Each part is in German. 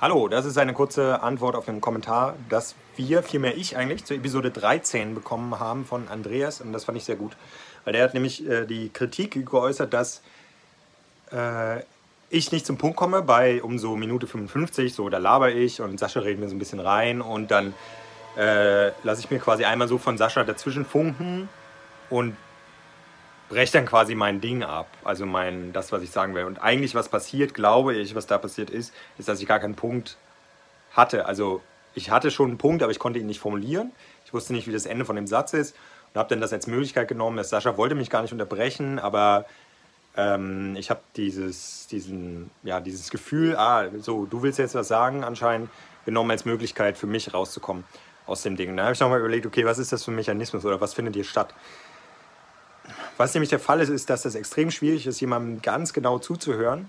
Hallo, das ist eine kurze Antwort auf den Kommentar, dass wir, vielmehr ich eigentlich, zur Episode 13 bekommen haben von Andreas. Und das fand ich sehr gut. Weil der hat nämlich äh, die Kritik geäußert, dass äh, ich nicht zum Punkt komme bei um so Minute 55, so da laber ich und Sascha redet mir so ein bisschen rein. Und dann äh, lasse ich mir quasi einmal so von Sascha dazwischen funken. Und breche dann quasi mein Ding ab, also mein, das, was ich sagen will. Und eigentlich, was passiert, glaube ich, was da passiert ist, ist, dass ich gar keinen Punkt hatte. Also ich hatte schon einen Punkt, aber ich konnte ihn nicht formulieren. Ich wusste nicht, wie das Ende von dem Satz ist und habe dann das als Möglichkeit genommen. Dass Sascha wollte mich gar nicht unterbrechen, aber ähm, ich habe dieses, diesen, ja, dieses Gefühl, ah, so, du willst jetzt was sagen, anscheinend genommen als Möglichkeit für mich rauszukommen aus dem Ding. Da habe ich nochmal überlegt, okay, was ist das für ein Mechanismus oder was findet hier statt? Was nämlich der Fall ist, ist, dass es extrem schwierig ist, jemandem ganz genau zuzuhören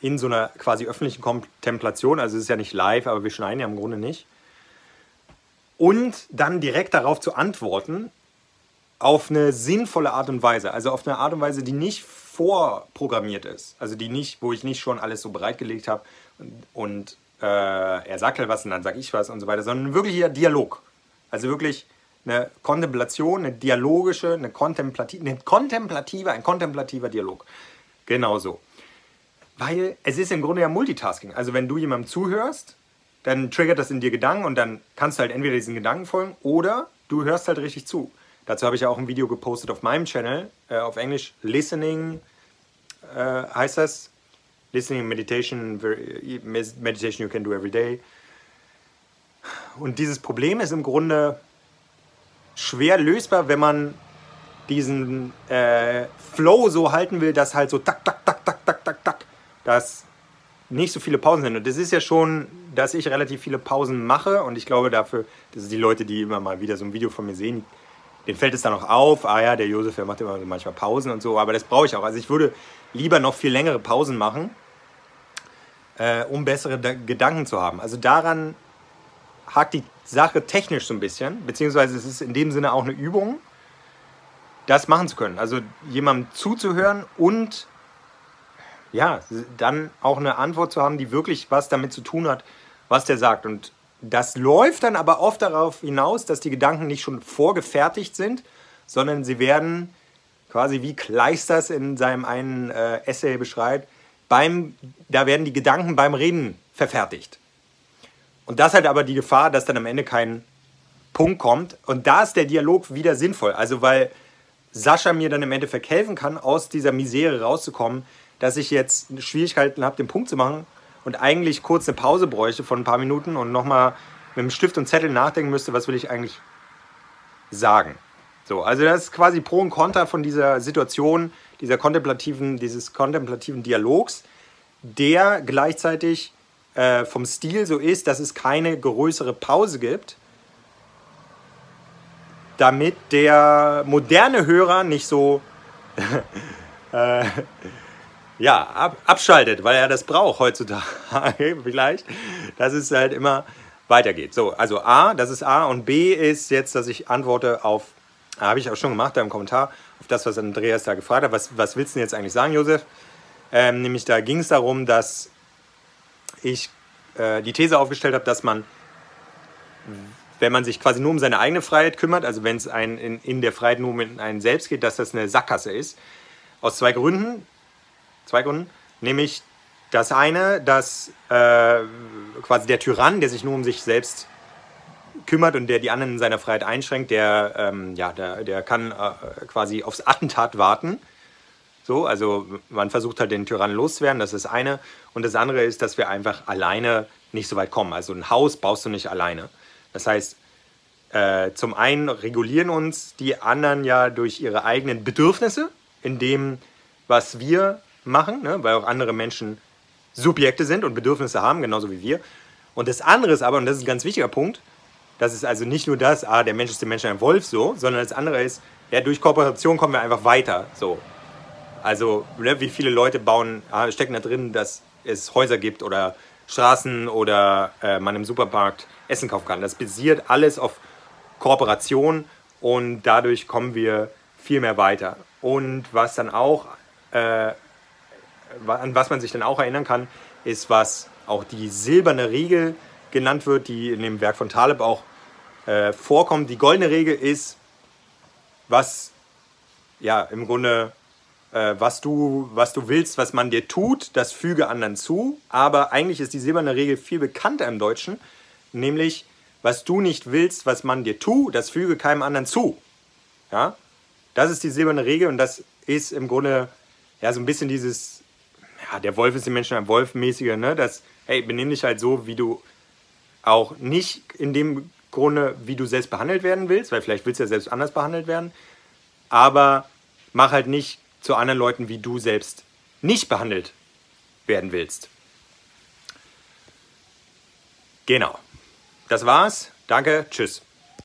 in so einer quasi öffentlichen Kontemplation. Also es ist ja nicht live, aber wir schneiden ja im Grunde nicht. Und dann direkt darauf zu antworten auf eine sinnvolle Art und Weise. Also auf eine Art und Weise, die nicht vorprogrammiert ist. Also die nicht, wo ich nicht schon alles so bereitgelegt habe und, äh, er sagt halt was und dann sage ich was und so weiter, sondern wirklich Dialog. Also wirklich eine Kontemplation, eine dialogische, eine kontemplative, eine kontemplative, ein kontemplativer Dialog. Genauso. Weil es ist im Grunde ja Multitasking. Also wenn du jemandem zuhörst, dann triggert das in dir Gedanken und dann kannst du halt entweder diesen Gedanken folgen oder du hörst halt richtig zu. Dazu habe ich ja auch ein Video gepostet auf meinem Channel, äh, auf Englisch Listening äh, heißt das. Listening Meditation, Meditation you can do every day. Und dieses Problem ist im Grunde, schwer lösbar, wenn man diesen äh, Flow so halten will, dass halt so tak, tak, tak, tak, tak, tak, tak, dass nicht so viele Pausen sind. Und das ist ja schon, dass ich relativ viele Pausen mache und ich glaube dafür, dass die Leute, die immer mal wieder so ein Video von mir sehen, denen fällt es dann auch auf, ah ja, der Josef, der macht immer manchmal Pausen und so, aber das brauche ich auch. Also ich würde lieber noch viel längere Pausen machen, äh, um bessere Gedanken zu haben. Also daran hakt die Sache technisch so ein bisschen, beziehungsweise es ist in dem Sinne auch eine Übung, das machen zu können. Also jemandem zuzuhören und ja, dann auch eine Antwort zu haben, die wirklich was damit zu tun hat, was der sagt. Und das läuft dann aber oft darauf hinaus, dass die Gedanken nicht schon vorgefertigt sind, sondern sie werden quasi wie Kleisters in seinem einen äh, Essay beschreibt, beim, da werden die Gedanken beim Reden verfertigt. Und das hat aber die Gefahr, dass dann am Ende kein Punkt kommt. Und da ist der Dialog wieder sinnvoll. Also weil Sascha mir dann im Endeffekt helfen kann, aus dieser Misere rauszukommen, dass ich jetzt Schwierigkeiten habe, den Punkt zu machen und eigentlich kurz eine Pause bräuchte von ein paar Minuten und nochmal mit dem Stift und Zettel nachdenken müsste, was will ich eigentlich sagen. So, also das ist quasi Pro und Contra von dieser Situation, dieser kontemplativen, dieses kontemplativen Dialogs, der gleichzeitig äh, vom Stil so ist, dass es keine größere Pause gibt, damit der moderne Hörer nicht so äh, ja, ab, abschaltet, weil er das braucht heutzutage vielleicht, dass es halt immer weitergeht. So, also A, das ist A und B ist jetzt, dass ich antworte auf, habe ich auch schon gemacht da im Kommentar, auf das, was Andreas da gefragt hat. Was, was willst du denn jetzt eigentlich sagen, Josef? Ähm, nämlich da ging es darum, dass ich äh, die These aufgestellt habe, dass man, wenn man sich quasi nur um seine eigene Freiheit kümmert, also wenn es in, in der Freiheit nur um einen selbst geht, dass das eine Sackgasse ist. Aus zwei Gründen. Zwei Gründen. Nämlich das eine, dass äh, quasi der Tyrann, der sich nur um sich selbst kümmert und der die anderen in seiner Freiheit einschränkt, der, ähm, ja, der, der kann äh, quasi aufs Attentat warten so, also man versucht halt den Tyrannen loszuwerden, das ist das eine. Und das andere ist, dass wir einfach alleine nicht so weit kommen. Also ein Haus baust du nicht alleine. Das heißt, äh, zum einen regulieren uns die anderen ja durch ihre eigenen Bedürfnisse, in dem, was wir machen, ne? weil auch andere Menschen Subjekte sind und Bedürfnisse haben, genauso wie wir. Und das andere ist aber, und das ist ein ganz wichtiger Punkt, das ist also nicht nur das, ah, der Mensch ist dem Menschen ein Wolf so, sondern das andere ist, ja, durch Kooperation kommen wir einfach weiter. So. Also, ne, wie viele Leute bauen, ah, stecken da drin, dass es Häuser gibt oder Straßen oder äh, man im Supermarkt Essen kaufen kann. Das basiert alles auf Kooperation und dadurch kommen wir viel mehr weiter. Und was dann auch, äh, an was man sich dann auch erinnern kann, ist, was auch die silberne Regel genannt wird, die in dem Werk von Taleb auch äh, vorkommt. Die goldene Regel ist, was ja im Grunde äh, was, du, was du willst, was man dir tut, das füge anderen zu. Aber eigentlich ist die silberne Regel viel bekannter im Deutschen, nämlich was du nicht willst, was man dir tut, das füge keinem anderen zu. Ja? Das ist die silberne Regel und das ist im Grunde ja so ein bisschen dieses, ja, der Wolf ist dem Menschen ein Wolf-mäßige, ne? Das, hey, benimm dich halt so, wie du auch nicht in dem Grunde, wie du selbst behandelt werden willst, weil vielleicht willst du ja selbst anders behandelt werden, aber mach halt nicht zu anderen Leuten, wie du selbst nicht behandelt werden willst. Genau. Das war's. Danke. Tschüss.